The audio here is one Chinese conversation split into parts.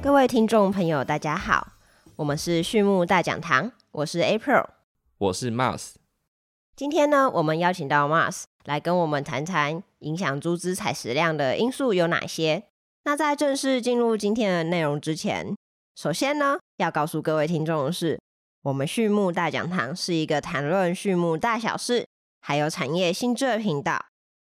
各位听众朋友，大家好，我们是畜牧大讲堂，我是 April，我是 Mars。今天呢，我们邀请到 Mars 来跟我们谈谈影响猪只采食量的因素有哪些。那在正式进入今天的内容之前，首先呢，要告诉各位听众的是，我们畜牧大讲堂是一个谈论畜牧大小事，还有产业新知的频道。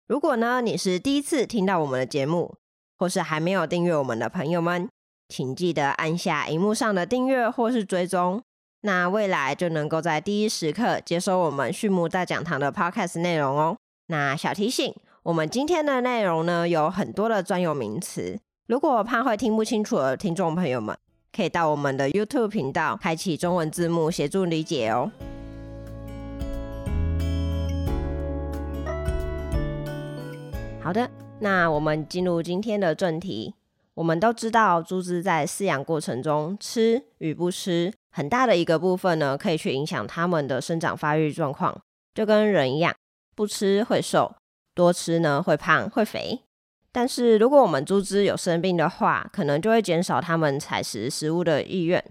如果呢，你是第一次听到我们的节目，或是还没有订阅我们的朋友们，请记得按下荧幕上的订阅或是追踪，那未来就能够在第一时刻接收我们畜牧大讲堂的 podcast 内容哦。那小提醒，我们今天的内容呢有很多的专有名词，如果怕会听不清楚的听众朋友们，可以到我们的 YouTube 频道开启中文字幕协助理解哦。好的，那我们进入今天的正题。我们都知道，猪只在饲养过程中吃与不吃，很大的一个部分呢，可以去影响它们的生长发育状况。就跟人一样，不吃会瘦，多吃呢会胖会肥。但是如果我们猪只有生病的话，可能就会减少它们采食食物的意愿，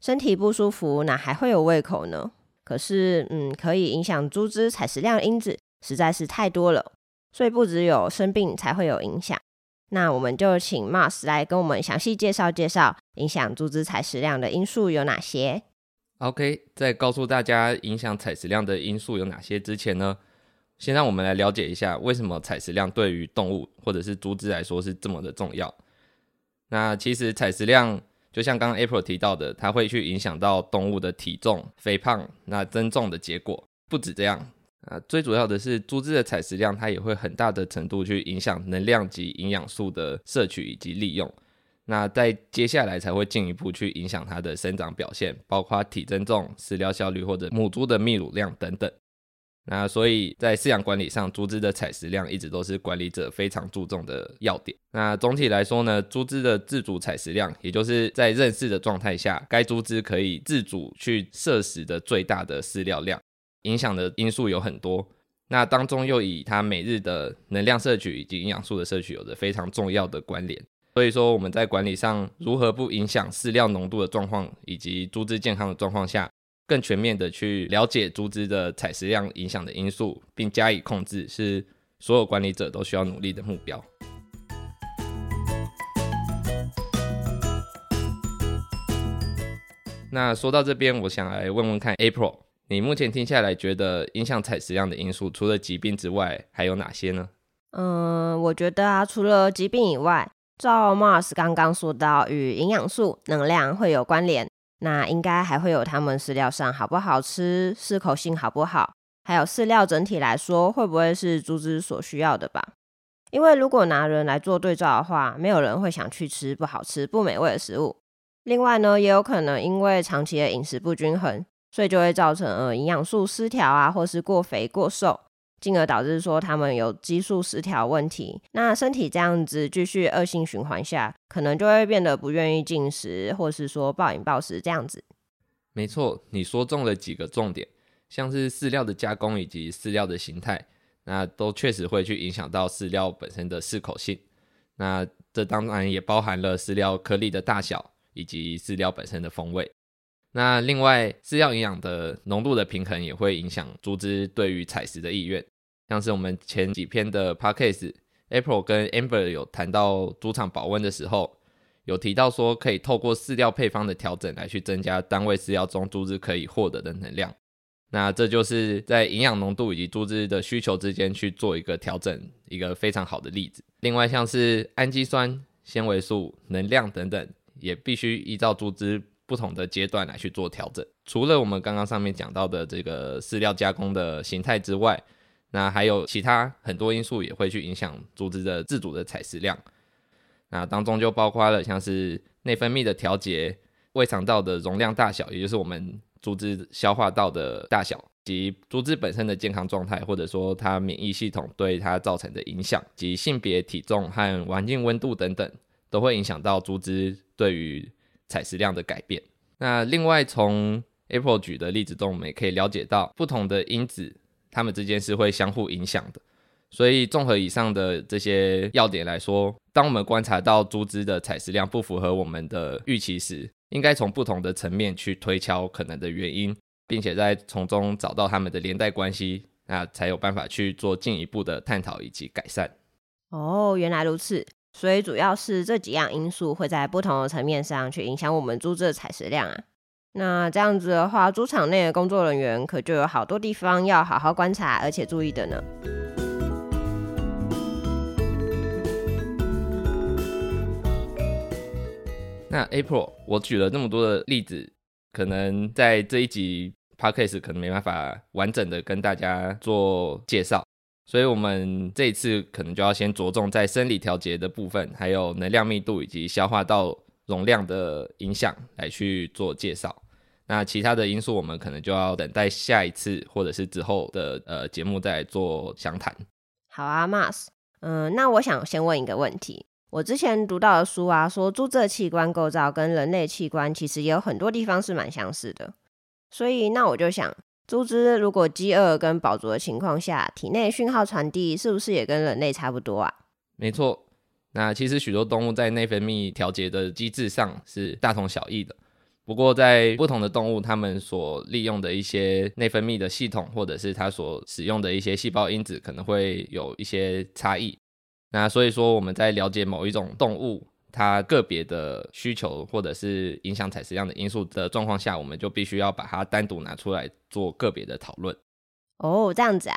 身体不舒服，哪还会有胃口呢？可是，嗯，可以影响猪只采食量的因子实在是太多了，所以不只有生病才会有影响。那我们就请 Mars 来跟我们详细介绍介绍影响猪只采食量的因素有哪些。OK，在告诉大家影响采食量的因素有哪些之前呢，先让我们来了解一下为什么采食量对于动物或者是猪只来说是这么的重要。那其实采食量就像刚刚 April 提到的，它会去影响到动物的体重、肥胖、那增重的结果。不止这样。啊，最主要的是猪只的采食量，它也会很大的程度去影响能量及营养素的摄取以及利用。那在接下来才会进一步去影响它的生长表现，包括体增重、饲料效率或者母猪的泌乳量等等。那所以在饲养管理上，猪只的采食量一直都是管理者非常注重的要点。那总体来说呢，猪只的自主采食量，也就是在认识的状态下，该猪只可以自主去摄食的最大的饲料量。影响的因素有很多，那当中又以它每日的能量摄取以及营养素的摄取有着非常重要的关联。所以说我们在管理上如何不影响饲料浓度的状况以及猪只健康的状况下，更全面的去了解猪只的采食量影响的因素，并加以控制，是所有管理者都需要努力的目标。那说到这边，我想来问问看 April。你目前听下来，觉得影响采食量的因素，除了疾病之外，还有哪些呢？嗯，我觉得啊，除了疾病以外，照 Mars 刚刚说到，与营养素、能量会有关联，那应该还会有他们饲料上好不好吃，适口性好不好，还有饲料整体来说会不会是猪只所需要的吧？因为如果拿人来做对照的话，没有人会想去吃不好吃、不美味的食物。另外呢，也有可能因为长期的饮食不均衡。所以就会造成呃营养素失调啊，或是过肥过瘦，进而导致说他们有激素失调问题。那身体这样子继续恶性循环下，可能就会变得不愿意进食，或是说暴饮暴食这样子。没错，你说中了几个重点，像是饲料的加工以及饲料的形态，那都确实会去影响到饲料本身的适口性。那这当然也包含了饲料颗粒的大小以及饲料本身的风味。那另外，饲料营养的浓度的平衡也会影响猪只对于采食的意愿。像是我们前几篇的 podcast，April 跟 Amber 有谈到猪场保温的时候，有提到说可以透过饲料配方的调整来去增加单位饲料中猪只可以获得的能量。那这就是在营养浓度以及猪只的需求之间去做一个调整，一个非常好的例子。另外，像是氨基酸、纤维素、能量等等，也必须依照猪只。不同的阶段来去做调整。除了我们刚刚上面讲到的这个饲料加工的形态之外，那还有其他很多因素也会去影响猪只的自主的采食量。那当中就包括了像是内分泌的调节、胃肠道的容量大小，也就是我们猪只消化道的大小，及猪只本身的健康状态，或者说它免疫系统对它造成的影响，及性别、体重和环境温度等等，都会影响到猪只对于。采食量的改变。那另外，从 April 举的例子中，我们也可以了解到，不同的因子，它们之间是会相互影响的。所以综合以上的这些要点来说，当我们观察到猪只的采食量不符合我们的预期时，应该从不同的层面去推敲可能的原因，并且在从中找到它们的连带关系，那才有办法去做进一步的探讨以及改善。哦，原来如此。所以主要是这几样因素会在不同的层面上去影响我们猪只的采食量啊。那这样子的话，猪场内的工作人员可就有好多地方要好好观察而且注意的呢。那 April，我举了那么多的例子，可能在这一集 podcast 可能没办法完整的跟大家做介绍，所以我们这一次可能就要先着重在生理调节的部分，还有能量密度以及消化道容量的影响来去做介绍。那其他的因素，我们可能就要等待下一次或者是之后的呃节目再做详谈。好啊，Mas，嗯，那我想先问一个问题。我之前读到的书啊，说猪这器官构造跟人类器官其实也有很多地方是蛮相似的，所以那我就想，猪只如果饥饿跟饱足的情况下，体内讯号传递是不是也跟人类差不多啊？没错，那其实许多动物在内分泌调节的机制上是大同小异的，不过在不同的动物，它们所利用的一些内分泌的系统，或者是它所使用的一些细胞因子，可能会有一些差异。那所以说，我们在了解某一种动物它个别的需求，或者是影响采食量的因素的状况下，我们就必须要把它单独拿出来做个别的讨论。哦，这样子啊，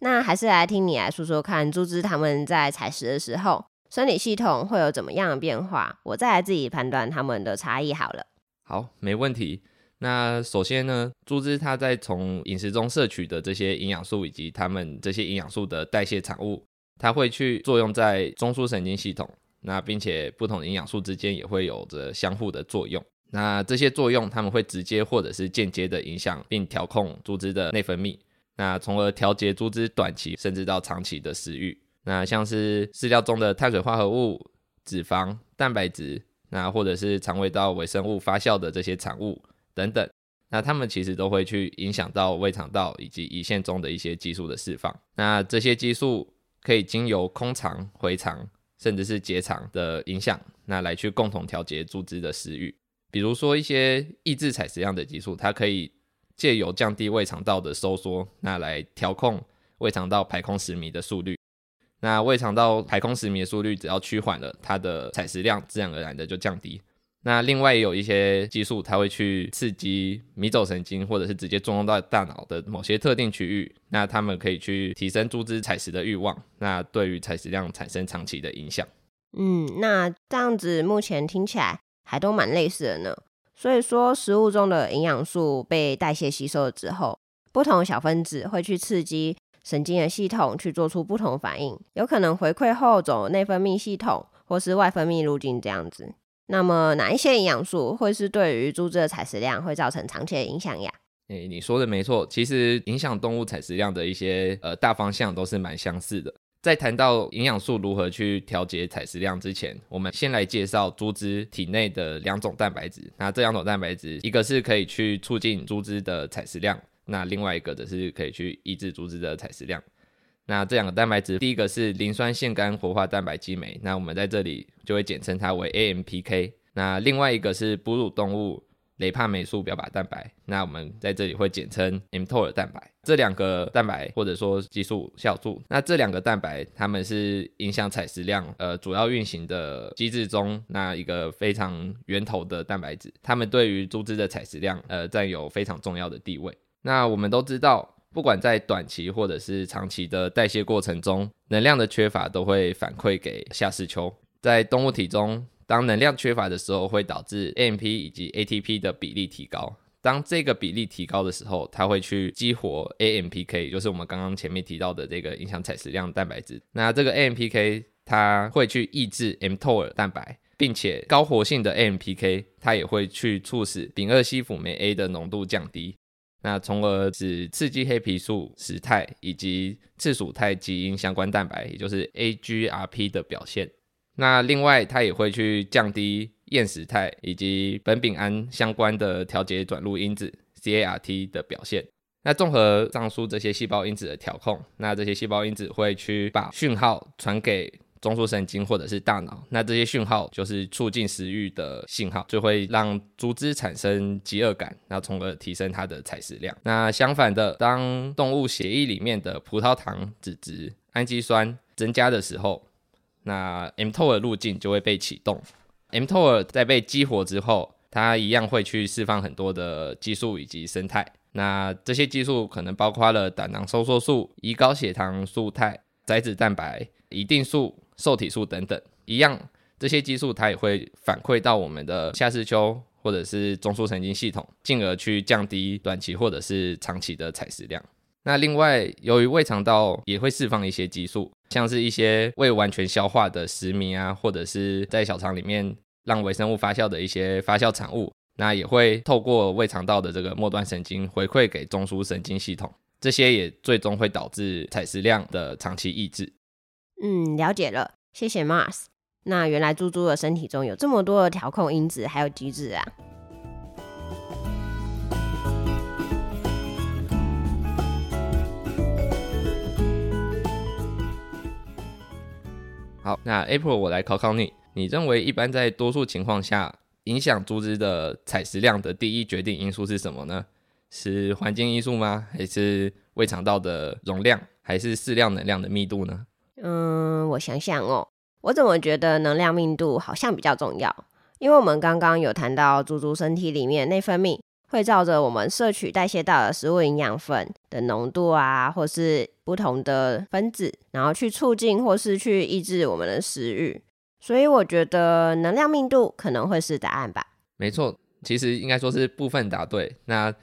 那还是来听你来说说看，猪只它们在采食的时候，生理系统会有怎么样的变化？我再来自己判断它们的差异好了。好，没问题。那首先呢，猪只它在从饮食中摄取的这些营养素，以及它们这些营养素的代谢产物。它会去作用在中枢神经系统，那并且不同的营养素之间也会有着相互的作用。那这些作用，它们会直接或者是间接的影响并调控猪只的内分泌，那从而调节猪只短期甚至到长期的食欲。那像是饲料中的碳水化合物、脂肪、蛋白质，那或者是肠胃道微生物发酵的这些产物等等，那它们其实都会去影响到胃肠道以及胰腺中的一些激素的释放。那这些激素。可以经由空肠、回肠，甚至是结肠的影响，那来去共同调节猪只的食欲。比如说一些抑制采食量的激素，它可以借由降低胃肠道的收缩，那来调控胃肠道排空食糜的速率。那胃肠道排空食糜的速率只要趋缓了，它的采食量自然而然的就降低。那另外有一些激素，它会去刺激迷走神经，或者是直接作用到大脑的某些特定区域。那它们可以去提升猪只采食的欲望，那对于采食量产生长期的影响。嗯，那这样子目前听起来还都蛮类似的呢。所以说，食物中的营养素被代谢吸收了之后，不同小分子会去刺激神经的系统去做出不同反应，有可能回馈后走内分泌系统或是外分泌路径这样子。那么哪一些营养素会是对于猪只的采食量会造成长期的影响呀？诶，你说的没错，其实影响动物采食量的一些呃大方向都是蛮相似的。在谈到营养素如何去调节采食量之前，我们先来介绍猪只体内的两种蛋白质。那这两种蛋白质，一个是可以去促进猪只的采食量，那另外一个则是可以去抑制猪只的采食量。那这两个蛋白质，第一个是磷酸腺苷活化蛋白激酶，那我们在这里就会简称它为 AMPK。那另外一个是哺乳动物雷帕霉素表靶蛋白，那我们在这里会简称 mTOR 蛋白。这两个蛋白或者说激素酵素，那这两个蛋白它们是影响采食量呃主要运行的机制中那一个非常源头的蛋白质，它们对于猪只的采食量呃占有非常重要的地位。那我们都知道。不管在短期或者是长期的代谢过程中，能量的缺乏都会反馈给下视丘。在动物体中，当能量缺乏的时候，会导致 AMP 以及 ATP 的比例提高。当这个比例提高的时候，它会去激活 AMPK，就是我们刚刚前面提到的这个影响采食量蛋白质。那这个 AMPK 它会去抑制 mTOR 蛋白，并且高活性的 AMPK 它也会去促使丙二烯辅酶 A 的浓度降低。那从而使刺激黑皮素时态以及次属肽基因相关蛋白，也就是 AGRP 的表现。那另外，它也会去降低厌食态以及苯丙胺相关的调节转录因子 CART 的表现。那综合上述这些细胞因子的调控，那这些细胞因子会去把讯号传给中枢神经或者是大脑，那这些讯号就是促进食欲的信号，就会让猪只产生饥饿感，那从而提升它的采食量。那相反的，当动物血液里面的葡萄糖脂质、氨基酸增加的时候，那 mTOR 路径就会被启动。mTOR 在被激活之后，它一样会去释放很多的激素以及生态。那这些激素可能包括了胆囊收缩素、胰高血糖素肽、载脂蛋白、胰定素、受体素等等，一样这些激素它也会反馈到我们的下视丘或者是中枢神经系统，进而去降低短期或者是长期的采食量。那另外，由于胃肠道也会释放一些激素，像是一些未完全消化的食糜啊，或者是在小肠里面让微生物发酵的一些发酵产物。那也会透过胃肠道的这个末端神经回馈给中枢神经系统，这些也最终会导致采食量的长期抑制。嗯，了解了，谢谢 Mars。那原来猪猪的身体中有这么多的调控因子还有机制啊。好，那 April 我来考考你，你认为一般在多数情况下？影响猪只的采食量的第一决定因素是什么呢？是环境因素吗？还是胃肠道的容量？还是饲料能量的密度呢？嗯，我想想哦，我怎么觉得能量密度好像比较重要？因为我们刚刚有谈到猪猪身体里面内分泌会照着我们摄取代谢到的食物营养分的浓度啊，或是不同的分子，然后去促进或是去抑制我们的食欲。所以我觉得能量密度可能会是答案吧。没错，其实应该说是部分答对。那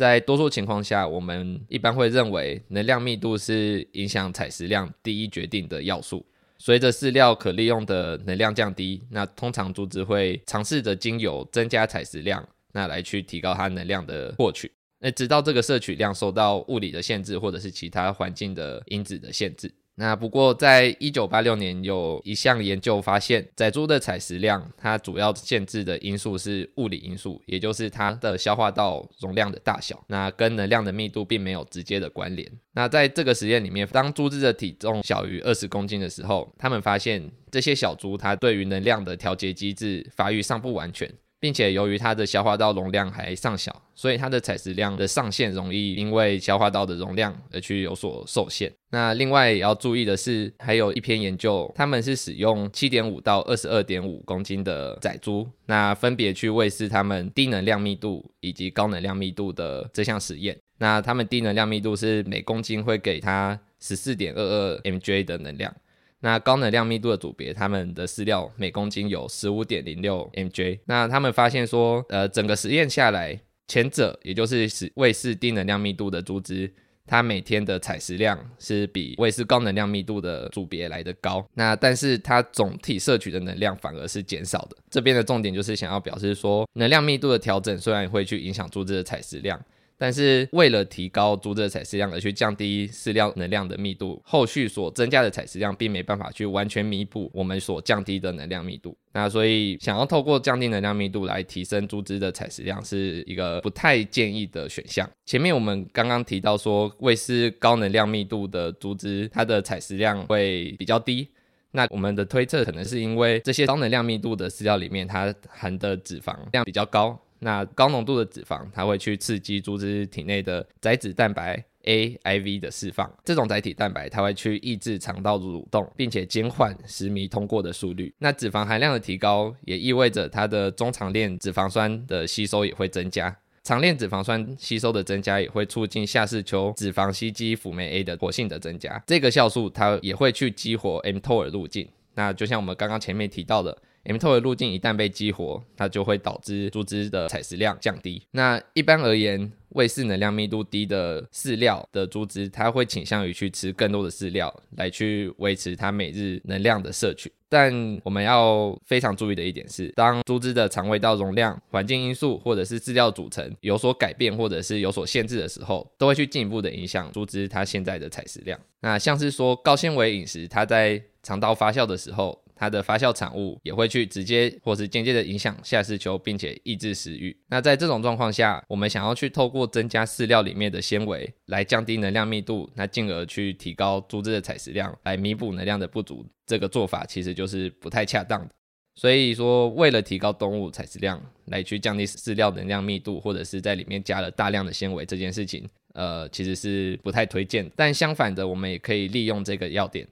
在多数情况下，我们一般会认为能量密度是影响采食量第一决定的要素。随着饲料可利用的能量降低，那通常猪只会尝试着经由增加采食量，那来去提高它能量的获取。那直到这个摄取量受到物理的限制，或者是其他环境的因子的限制。那不过，在一九八六年有一项研究发现，仔猪的采食量，它主要限制的因素是物理因素，也就是它的消化道容量的大小，那跟能量的密度并没有直接的关联。那在这个实验里面，当猪只的体重小于二十公斤的时候，他们发现这些小猪它对于能量的调节机制发育尚不完全。并且由于它的消化道容量还尚小，所以它的采食量的上限容易因为消化道的容量而去有所受限。那另外也要注意的是，还有一篇研究，他们是使用七点五到二十二点五公斤的仔猪，那分别去喂饲它们低能量密度以及高能量密度的这项实验。那他们低能量密度是每公斤会给它十四点二二 mJ 的能量。那高能量密度的组别，他们的饲料每公斤有十五点零六 mJ。那他们发现说，呃，整个实验下来，前者也就是使喂饲低能量密度的猪只，它每天的采食量是比喂饲高能量密度的组别来的高。那但是它总体摄取的能量反而是减少的。这边的重点就是想要表示说，能量密度的调整虽然会去影响猪只的采食量。但是为了提高猪的采食量而去降低饲料能量的密度，后续所增加的采食量并没办法去完全弥补我们所降低的能量密度。那所以想要透过降低能量密度来提升猪只的采食量是一个不太建议的选项。前面我们刚刚提到说，喂饲高能量密度的猪只，它的采食量会比较低。那我们的推测可能是因为这些高能量密度的饲料里面，它含的脂肪量比较高。那高浓度的脂肪，它会去刺激猪只体内的载脂蛋白 AIV 的释放。这种载体蛋白，它会去抑制肠道蠕动，并且减缓食糜通过的速率。那脂肪含量的提高，也意味着它的中长链脂肪酸的吸收也会增加。长链脂肪酸吸收的增加，也会促进下视丘脂肪吸肌辅酶 A 的活性的增加。这个酵素它也会去激活 mTOR 路径。那就像我们刚刚前面提到的。MTO 的路径一旦被激活，它就会导致猪只的采食量降低。那一般而言，喂饲能量密度低的饲料的猪只，它会倾向于去吃更多的饲料，来去维持它每日能量的摄取。但我们要非常注意的一点是，当猪只的肠胃道容量、环境因素或者是饲料组成有所改变，或者是有所限制的时候，都会去进一步的影响猪只它现在的采食量。那像是说高纤维饮食，它在肠道发酵的时候。它的发酵产物也会去直接或是间接的影响下视球，并且抑制食欲。那在这种状况下，我们想要去透过增加饲料里面的纤维来降低能量密度，那进而去提高猪只的采食量，来弥补能量的不足，这个做法其实就是不太恰当的。所以说，为了提高动物采食量，来去降低饲料能量密度，或者是在里面加了大量的纤维，这件事情。呃，其实是不太推荐，但相反的，我们也可以利用这个要点。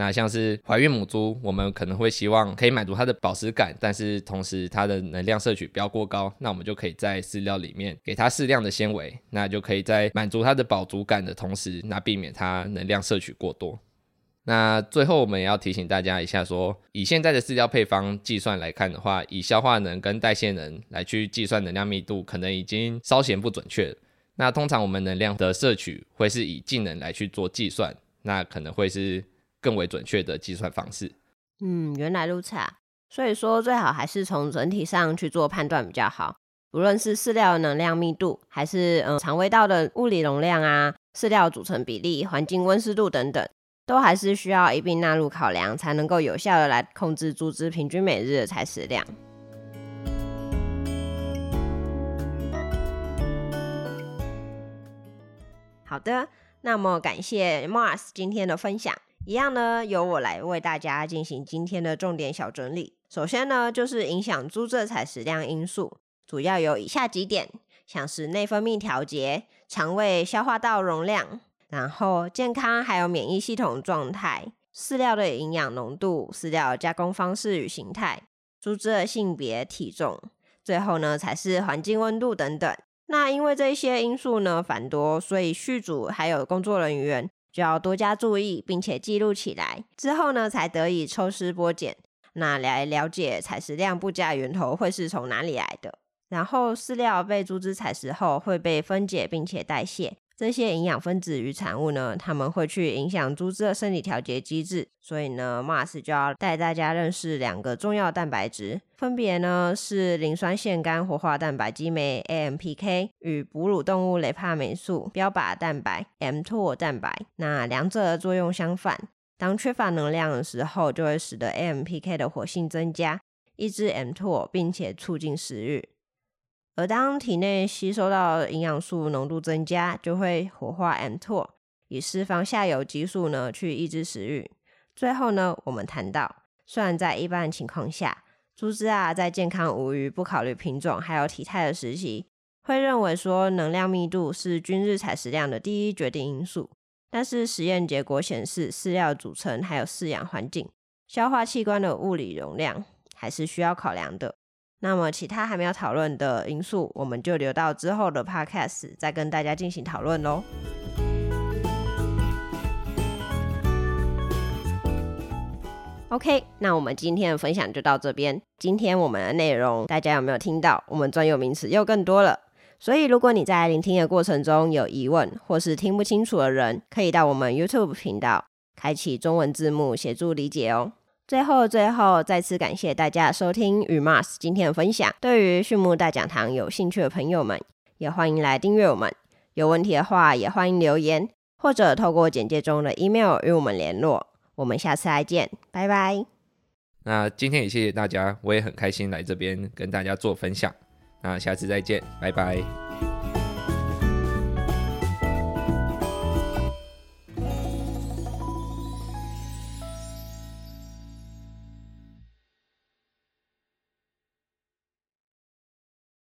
那像是怀孕母猪，我们可能会希望可以满足它的饱食感，但是同时它的能量摄取不要过高，那我们就可以在饲料里面给它适量的纤维，那就可以在满足它的饱足感的同时，那避免它能量摄取过多。那最后我们也要提醒大家一下，说以现在的饲料配方计算来看的话，以消化能跟代谢能来去计算能量密度，可能已经稍显不准确。那通常我们能量的摄取会是以技能来去做计算，那可能会是更为准确的计算方式。嗯，原来如此啊。所以说最好还是从整体上去做判断比较好。不论是饲料能量密度，还是嗯肠胃道的物理容量啊、饲料组成比例、环境温湿度等等，都还是需要一并纳入考量，才能够有效的来控制猪只平均每日的采食量。好的，那么感谢 Mars 今天的分享。一样呢，由我来为大家进行今天的重点小整理。首先呢，就是影响猪这采食量因素，主要有以下几点，像是内分泌调节、肠胃消化道容量，然后健康还有免疫系统状态、饲料的营养浓度、饲料加工方式与形态、猪只的性别、体重，最后呢才是环境温度等等。那因为这些因素呢繁多，所以续主还有工作人员就要多加注意，并且记录起来，之后呢才得以抽丝剥茧，那来了解采食量不佳源头会是从哪里来的。然后饲料被猪只采食后会被分解并且代谢。这些营养分子与产物呢，他们会去影响猪只的生理调节机制，所以呢，Mars 就要带大家认识两个重要蛋白质，分别呢是磷酸腺苷活化蛋白激酶 AMPK 与哺乳动物雷帕霉素标靶蛋白 mTOR 蛋白。那两者的作用相反，当缺乏能量的时候，就会使得 AMPK 的活性增加，抑制 mTOR，并且促进食欲。而当体内吸收到营养素浓度增加，就会活化 mTOR，以释放下游激素呢，去抑制食欲。最后呢，我们谈到，虽然在一般情况下，猪只啊在健康无虞、不考虑品种还有体态的时期，会认为说能量密度是均日采食量的第一决定因素。但是实验结果显示，饲料组成还有饲养环境、消化器官的物理容量，还是需要考量的。那么，其他还没有讨论的因素，我们就留到之后的 podcast 再跟大家进行讨论喽。OK，那我们今天的分享就到这边。今天我们的内容大家有没有听到？我们专有名词又更多了。所以，如果你在聆听的过程中有疑问或是听不清楚的人，可以到我们 YouTube 频道开启中文字幕协助理解哦。最后，最后再次感谢大家收听与 Mars 今天的分享。对于畜牧大讲堂有兴趣的朋友们，也欢迎来订阅我们。有问题的话，也欢迎留言，或者透过简介中的 email 与我们联络。我们下次再见，拜拜。那今天也谢谢大家，我也很开心来这边跟大家做分享。那下次再见，拜拜。